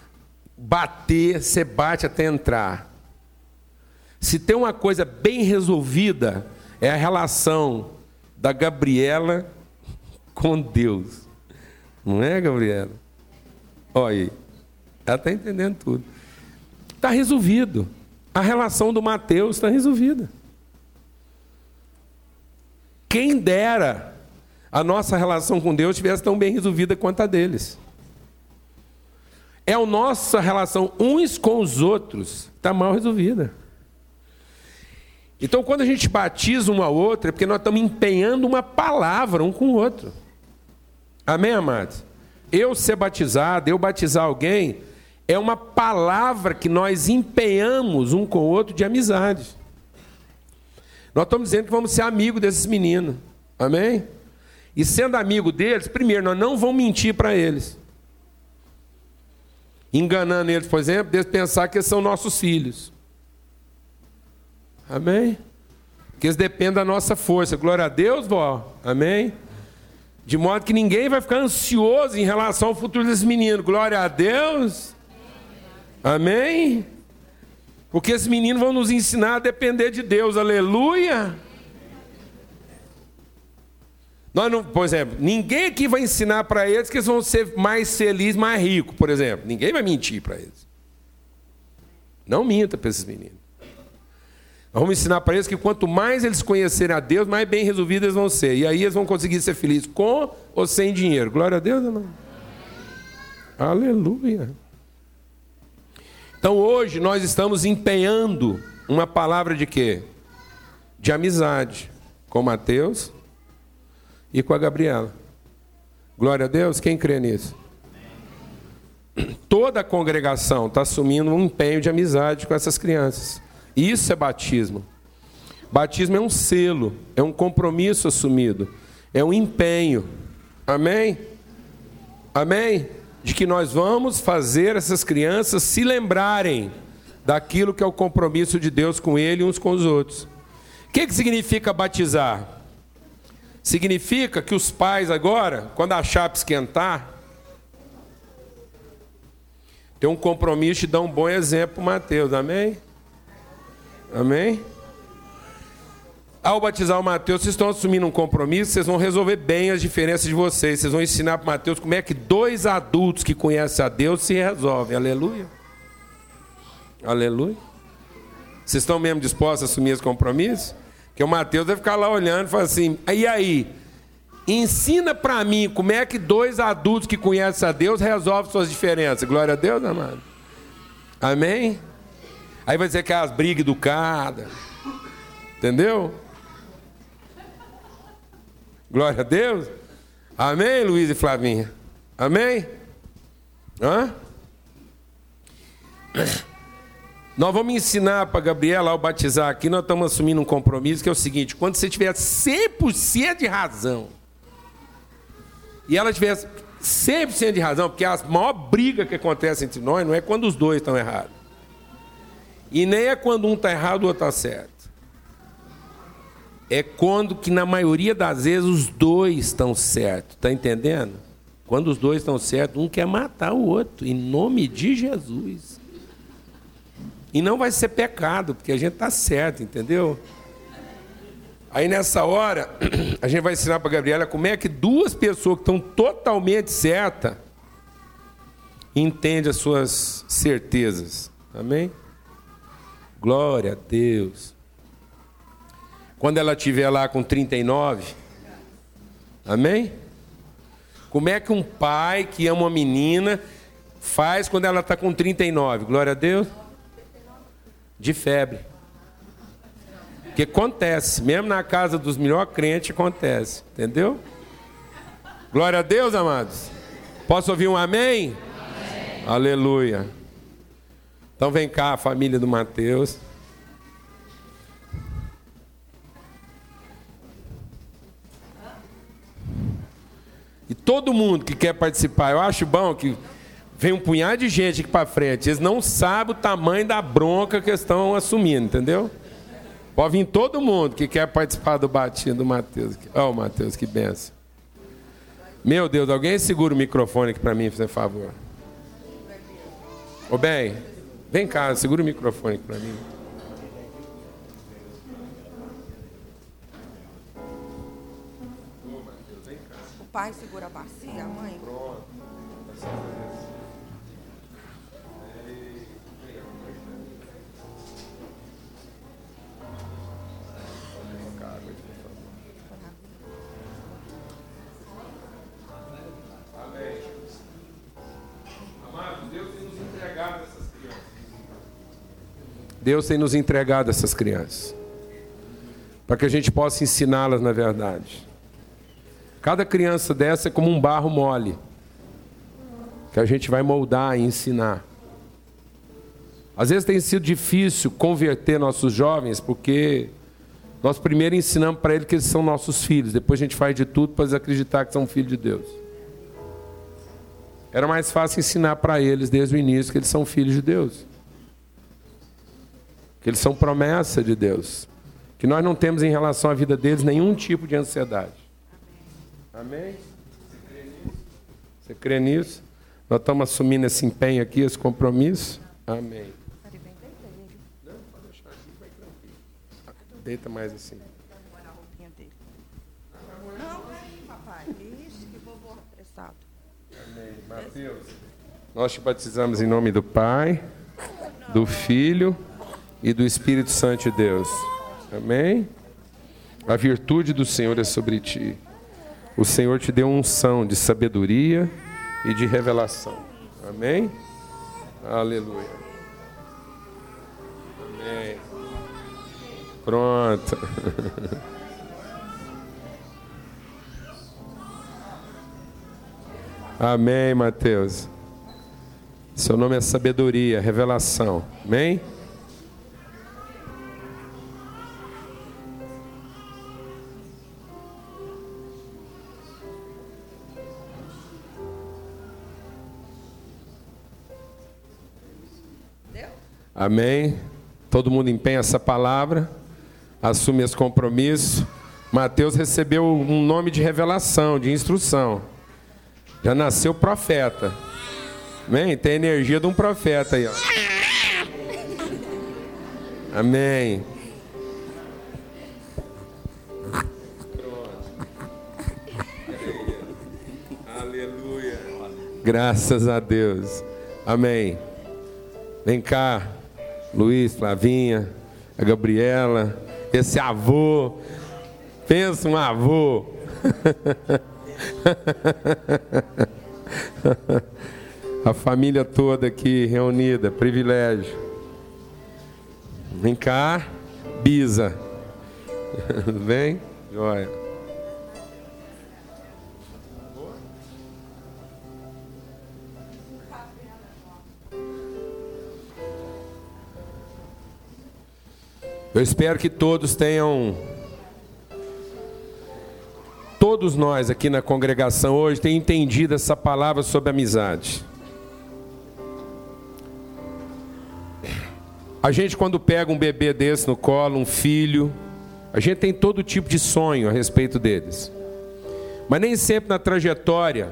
bater, você bate até entrar. Se tem uma coisa bem resolvida, é a relação da Gabriela com Deus. Não é, Gabriela? Olha aí. Ela está entendendo tudo. Está resolvido. A relação do Mateus está resolvida. Quem dera a nossa relação com Deus tivesse tão bem resolvida quanto a deles. É a nossa relação uns com os outros está mal resolvida. Então, quando a gente batiza um ao outro, é porque nós estamos empenhando uma palavra um com o outro. Amém, amados? Eu ser batizado, eu batizar alguém, é uma palavra que nós empenhamos um com o outro de amizade. Nós estamos dizendo que vamos ser amigos desses meninos. Amém? E sendo amigo deles, primeiro, nós não vamos mentir para eles. Enganando eles, por exemplo, de pensar que eles são nossos filhos. Amém? Que eles dependem da nossa força. Glória a Deus, vó. Amém? De modo que ninguém vai ficar ansioso em relação ao futuro desse menino. Glória a Deus. Amém? Porque esses meninos vão nos ensinar a depender de Deus. Aleluia. Nós não, por exemplo, ninguém aqui vai ensinar para eles que eles vão ser mais felizes, mais ricos, por exemplo. Ninguém vai mentir para eles. Não minta para esses meninos. Nós vamos ensinar para eles que quanto mais eles conhecerem a Deus, mais bem resolvidos eles vão ser. E aí eles vão conseguir ser felizes com ou sem dinheiro. Glória a Deus, irmão. Aleluia. Então hoje nós estamos empenhando uma palavra de quê? De amizade com Mateus e com a Gabriela. Glória a Deus, quem crê nisso? Toda a congregação está assumindo um empenho de amizade com essas crianças. Isso é batismo. Batismo é um selo, é um compromisso assumido, é um empenho. Amém? Amém? De que nós vamos fazer essas crianças se lembrarem daquilo que é o compromisso de Deus com ele e uns com os outros. O que, que significa batizar? Significa que os pais agora, quando a chapa esquentar, tem um compromisso de dar um bom exemplo para Mateus, amém? Amém? Ao batizar o Mateus, vocês estão assumindo um compromisso, vocês vão resolver bem as diferenças de vocês. Vocês vão ensinar para Mateus como é que dois adultos que conhecem a Deus se resolvem. Aleluia. Aleluia. Vocês estão mesmo dispostos a assumir esse compromisso? Que o Mateus vai ficar lá olhando e falar assim: e aí? Ensina para mim como é que dois adultos que conhecem a Deus resolvem suas diferenças. Glória a Deus, amado. Amém? Aí vai dizer que é as brigas educadas. Entendeu? Glória a Deus. Amém, Luiz e Flavinha? Amém? Hã? Nós vamos ensinar para Gabriela ao batizar aqui, nós estamos assumindo um compromisso que é o seguinte: quando você tiver 100% de razão, e ela tiver 100% de razão, porque a maior briga que acontece entre nós não é quando os dois estão errados. E nem é quando um está errado o outro está certo. É quando que na maioria das vezes os dois estão certos. Está entendendo? Quando os dois estão certos, um quer matar o outro, em nome de Jesus. E não vai ser pecado, porque a gente está certo, entendeu? Aí nessa hora, [CLEARS THROAT] a gente vai ensinar para Gabriela como é que duas pessoas que estão totalmente certas entendem as suas certezas. Amém? Glória a Deus. Quando ela estiver lá com 39, amém? Como é que um pai que ama uma menina faz quando ela está com 39? Glória a Deus. De febre. Que acontece, mesmo na casa dos melhores crentes acontece, entendeu? Glória a Deus, amados. Posso ouvir um amém? amém. Aleluia. Então vem cá, família do Mateus. E todo mundo que quer participar, eu acho bom que vem um punhado de gente aqui para frente. Eles não sabem o tamanho da bronca que estão assumindo, entendeu? Pode vir todo mundo que quer participar do batismo do Mateus. Ó, oh, Mateus, que benção. Meu Deus, alguém segura o microfone aqui para mim, por favor. Ô, bem. Vem cá, segura o microfone para mim. Pai segura a bacia, a mãe? Pronto. Deus tem nos entregado essas crianças, para que a gente possa ensiná-las na verdade. Cada criança dessa é como um barro mole, que a gente vai moldar e ensinar. Às vezes tem sido difícil converter nossos jovens, porque nós primeiro ensinamos para eles que eles são nossos filhos, depois a gente faz de tudo para eles acreditar que são filhos de Deus. Era mais fácil ensinar para eles desde o início que eles são filhos de Deus. Que eles são promessa de Deus. Que nós não temos em relação à vida deles nenhum tipo de ansiedade. Amém? Você crê nisso? Nós estamos assumindo esse empenho aqui, esse compromisso? Amém. Deita mais assim. Não, que. Amém. Mateus. Nós te batizamos em nome do Pai, do Filho e do Espírito Santo de Deus. Amém? A virtude do Senhor é sobre ti. O Senhor te deu unção de sabedoria e de revelação. Amém? Aleluia. Amém. Pronto. [LAUGHS] Amém, Mateus. Seu nome é sabedoria, revelação. Amém? Amém? Todo mundo empenha essa palavra, assume esse compromisso. Mateus recebeu um nome de revelação, de instrução. Já nasceu profeta. Amém? Tem a energia de um profeta aí, ó. Amém. Aleluia. Graças a Deus. Amém. Vem cá. Luiz, Flavinha, a Gabriela, esse avô. Pensa um avô. [LAUGHS] a família toda aqui reunida, privilégio. Vem cá, Bisa. [LAUGHS] Vem, joia. Eu espero que todos tenham, todos nós aqui na congregação hoje, tenham entendido essa palavra sobre amizade. A gente, quando pega um bebê desse no colo, um filho, a gente tem todo tipo de sonho a respeito deles. Mas nem sempre na trajetória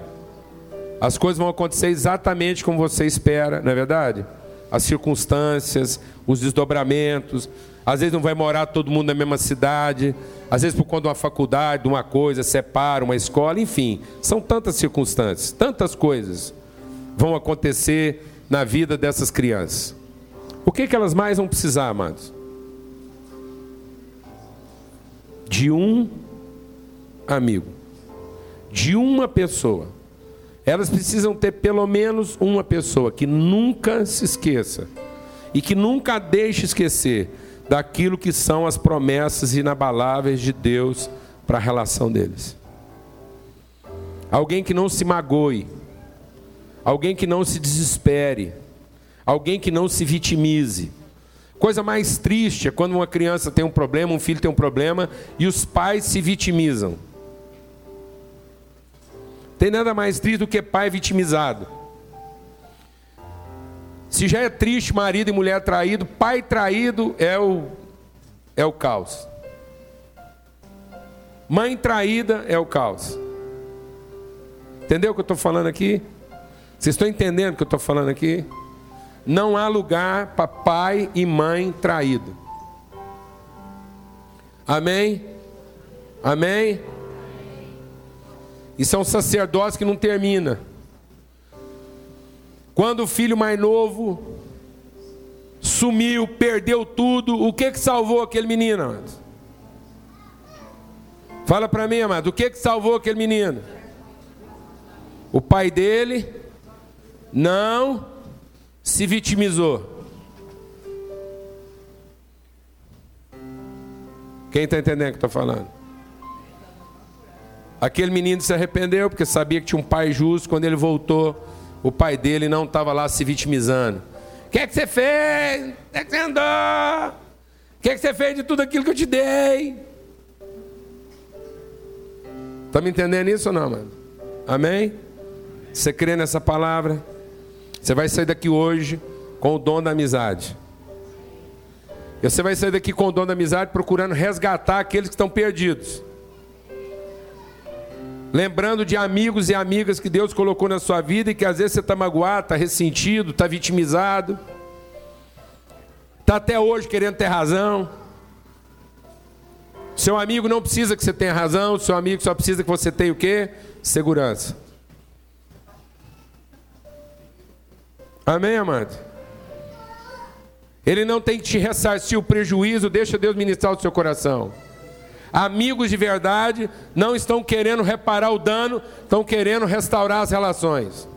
as coisas vão acontecer exatamente como você espera, não é verdade? As circunstâncias, os desdobramentos, às vezes não vai morar todo mundo na mesma cidade, às vezes por conta de uma faculdade, de uma coisa, separa uma escola, enfim, são tantas circunstâncias, tantas coisas vão acontecer na vida dessas crianças. O que, que elas mais vão precisar, amados? De um amigo, de uma pessoa. Elas precisam ter pelo menos uma pessoa que nunca se esqueça e que nunca deixe esquecer daquilo que são as promessas inabaláveis de Deus para a relação deles. Alguém que não se magoe, alguém que não se desespere, alguém que não se vitimize. Coisa mais triste é quando uma criança tem um problema, um filho tem um problema e os pais se vitimizam. Tem nada mais triste do que pai vitimizado. Se já é triste marido e mulher traído, pai traído é o, é o caos. Mãe traída é o caos. Entendeu o que eu estou falando aqui? Vocês estão entendendo o que eu estou falando aqui? Não há lugar para pai e mãe traído. Amém? Amém? É um sacerdócio que não termina. Quando o filho mais novo sumiu, perdeu tudo, o que que salvou aquele menino, amado? Fala para mim, amado, o que que salvou aquele menino? O pai dele não se vitimizou. Quem está entendendo o que estou falando? Aquele menino se arrependeu porque sabia que tinha um pai justo. Quando ele voltou, o pai dele não estava lá se vitimizando. que é que você fez? Onde é que você andou? O que é que você fez de tudo aquilo que eu te dei? Está me entendendo isso ou não, mano? Amém? Você crê nessa palavra? Você vai sair daqui hoje com o dom da amizade. E você vai sair daqui com o dom da amizade procurando resgatar aqueles que estão perdidos. Lembrando de amigos e amigas que Deus colocou na sua vida e que às vezes você está magoado, está ressentido, está vitimizado. Está até hoje querendo ter razão. Seu amigo não precisa que você tenha razão, seu amigo só precisa que você tenha o quê? Segurança. Amém, amado? Ele não tem que te ressarcir o prejuízo, deixa Deus ministrar o seu coração. Amigos de verdade não estão querendo reparar o dano, estão querendo restaurar as relações.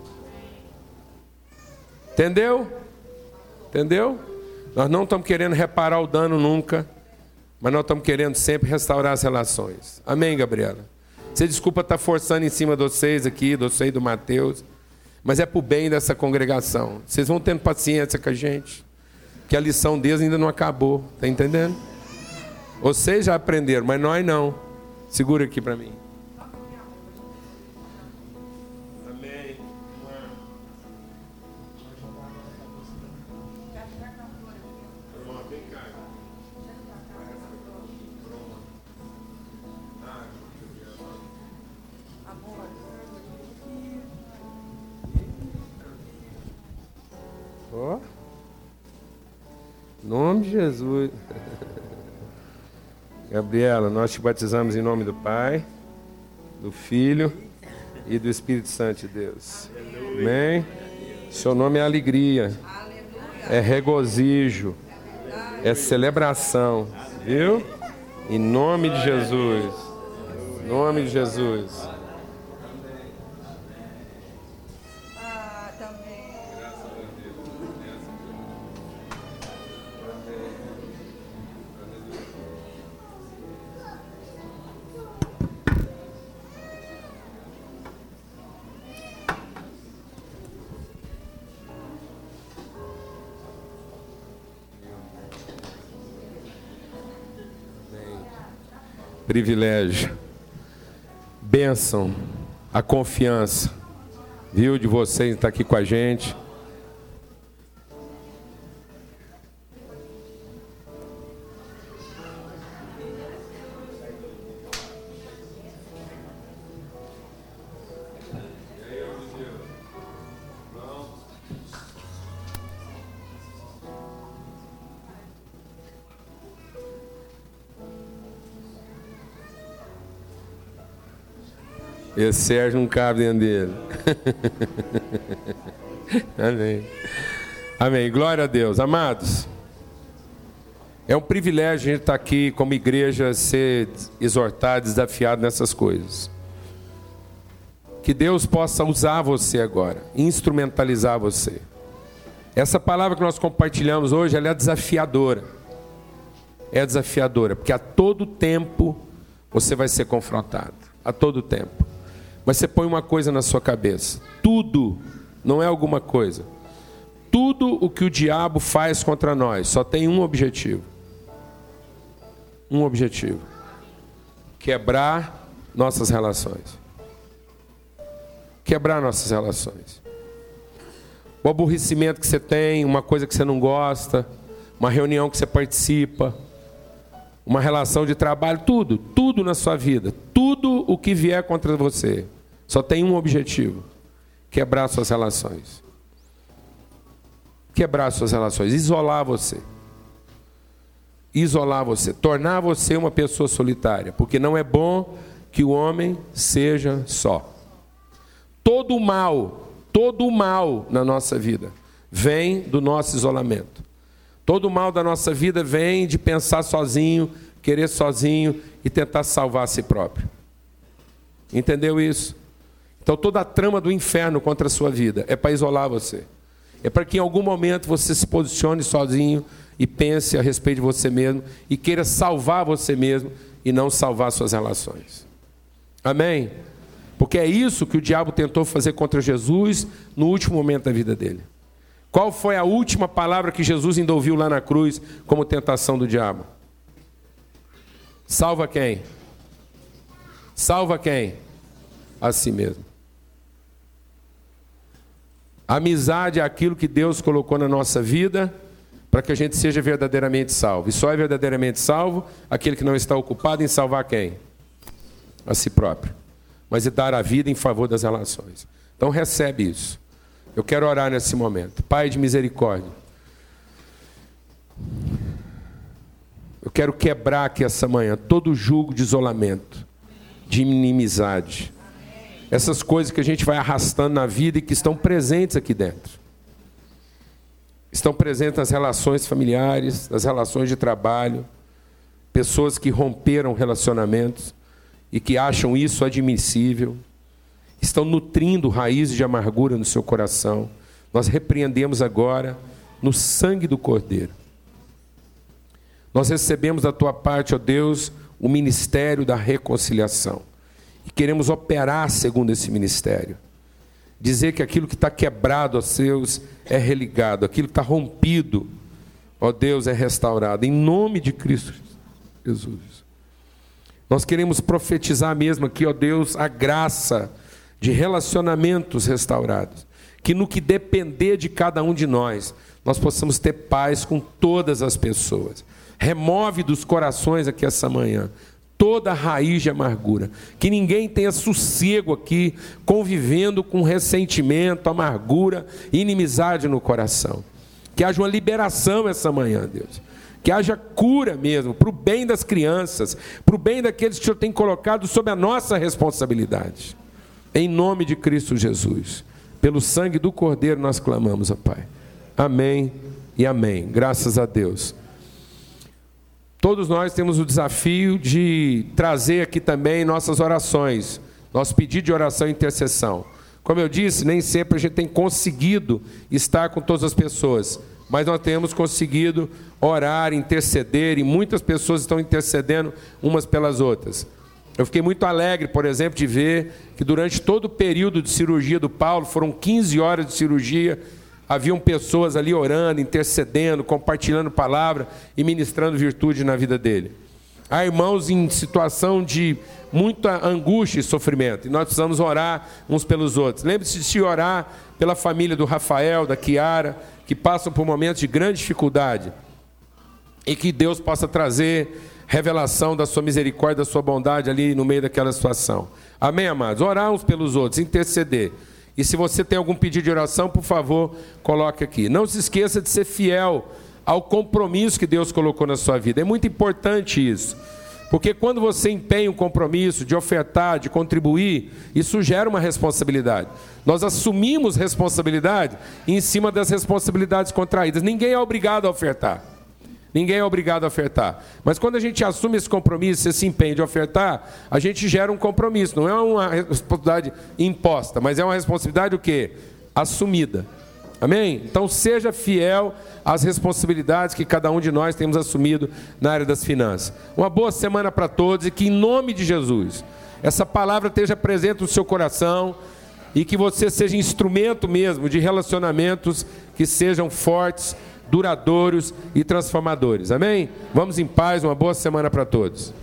Entendeu? Entendeu? Nós não estamos querendo reparar o dano nunca, mas nós estamos querendo sempre restaurar as relações. Amém, Gabriela? Você desculpa estar forçando em cima de vocês aqui, do vocês do Mateus, mas é para o bem dessa congregação. Vocês vão tendo paciência com a gente, que a lição deles ainda não acabou, tá entendendo? Vocês já aprenderam, mas nós não. Segura aqui para mim. Amém. Em nome de Jesus. [LAUGHS] Gabriela, nós te batizamos em nome do Pai, do Filho e do Espírito Santo de Deus. Amém? Seu nome é alegria, é regozijo, é celebração, viu? Em nome de Jesus. Em nome de Jesus. Privilégio, bênção, a confiança, viu, de vocês estar aqui com a gente. Esse Sérgio não cabe dentro dele. [LAUGHS] Amém. Amém. Glória a Deus. Amados, é um privilégio a gente estar aqui como igreja, ser exortado, desafiado nessas coisas. Que Deus possa usar você agora, instrumentalizar você. Essa palavra que nós compartilhamos hoje, ela é desafiadora. É desafiadora, porque a todo tempo você vai ser confrontado. A todo tempo. Mas você põe uma coisa na sua cabeça: tudo, não é alguma coisa. Tudo o que o diabo faz contra nós só tem um objetivo. Um objetivo: quebrar nossas relações. Quebrar nossas relações. O aborrecimento que você tem, uma coisa que você não gosta, uma reunião que você participa, uma relação de trabalho, tudo, tudo na sua vida, tudo o que vier contra você, só tem um objetivo: quebrar suas relações. Quebrar suas relações, isolar você. Isolar você, tornar você uma pessoa solitária, porque não é bom que o homem seja só. Todo o mal, todo o mal na nossa vida vem do nosso isolamento. Todo o mal da nossa vida vem de pensar sozinho, querer sozinho e tentar salvar a si próprio. Entendeu isso? Então toda a trama do inferno contra a sua vida é para isolar você. É para que em algum momento você se posicione sozinho e pense a respeito de você mesmo e queira salvar você mesmo e não salvar suas relações. Amém? Porque é isso que o diabo tentou fazer contra Jesus no último momento da vida dele. Qual foi a última palavra que Jesus ainda ouviu lá na cruz como tentação do diabo? Salva quem? Salva quem? A si mesmo. Amizade é aquilo que Deus colocou na nossa vida para que a gente seja verdadeiramente salvo. E só é verdadeiramente salvo aquele que não está ocupado em salvar quem? A si próprio. Mas é dar a vida em favor das relações. Então recebe isso. Eu quero orar nesse momento. Pai de misericórdia. Eu quero quebrar aqui essa manhã todo o jugo de isolamento, de inimizade, essas coisas que a gente vai arrastando na vida e que estão presentes aqui dentro. Estão presentes nas relações familiares, nas relações de trabalho, pessoas que romperam relacionamentos e que acham isso admissível, estão nutrindo raízes de amargura no seu coração. Nós repreendemos agora no sangue do Cordeiro. Nós recebemos da tua parte, ó Deus, o ministério da reconciliação e queremos operar segundo esse ministério. Dizer que aquilo que está quebrado, ó Deus, é religado, aquilo que está rompido, ó Deus, é restaurado, em nome de Cristo Jesus. Nós queremos profetizar mesmo aqui, ó Deus, a graça de relacionamentos restaurados. Que no que depender de cada um de nós, nós possamos ter paz com todas as pessoas. Remove dos corações aqui essa manhã toda raiz de amargura. Que ninguém tenha sossego aqui, convivendo com ressentimento, amargura, inimizade no coração. Que haja uma liberação essa manhã, Deus. Que haja cura mesmo, para o bem das crianças, para o bem daqueles que o Senhor tem colocado sob a nossa responsabilidade. Em nome de Cristo Jesus. Pelo sangue do Cordeiro nós clamamos, ó Pai. Amém e amém. Graças a Deus. Todos nós temos o desafio de trazer aqui também nossas orações, nosso pedido de oração e intercessão. Como eu disse, nem sempre a gente tem conseguido estar com todas as pessoas, mas nós temos conseguido orar, interceder, e muitas pessoas estão intercedendo umas pelas outras. Eu fiquei muito alegre, por exemplo, de ver que durante todo o período de cirurgia do Paulo, foram 15 horas de cirurgia, haviam pessoas ali orando, intercedendo, compartilhando palavra e ministrando virtude na vida dele. Há irmãos em situação de muita angústia e sofrimento, e nós precisamos orar uns pelos outros. Lembre-se de orar pela família do Rafael, da Kiara, que passam por momentos de grande dificuldade, e que Deus possa trazer revelação da sua misericórdia, da sua bondade ali no meio daquela situação. Amém, amados? Orar uns pelos outros, interceder. E se você tem algum pedido de oração, por favor, coloque aqui. Não se esqueça de ser fiel ao compromisso que Deus colocou na sua vida. É muito importante isso. Porque quando você empenha um compromisso de ofertar, de contribuir, isso gera uma responsabilidade. Nós assumimos responsabilidade em cima das responsabilidades contraídas. Ninguém é obrigado a ofertar. Ninguém é obrigado a ofertar. Mas quando a gente assume esse compromisso, esse empenho de ofertar, a gente gera um compromisso. Não é uma responsabilidade imposta, mas é uma responsabilidade o quê? Assumida. Amém? Então seja fiel às responsabilidades que cada um de nós temos assumido na área das finanças. Uma boa semana para todos e que em nome de Jesus essa palavra esteja presente no seu coração e que você seja instrumento mesmo de relacionamentos que sejam fortes duradouros e transformadores. Amém? Vamos em paz, uma boa semana para todos.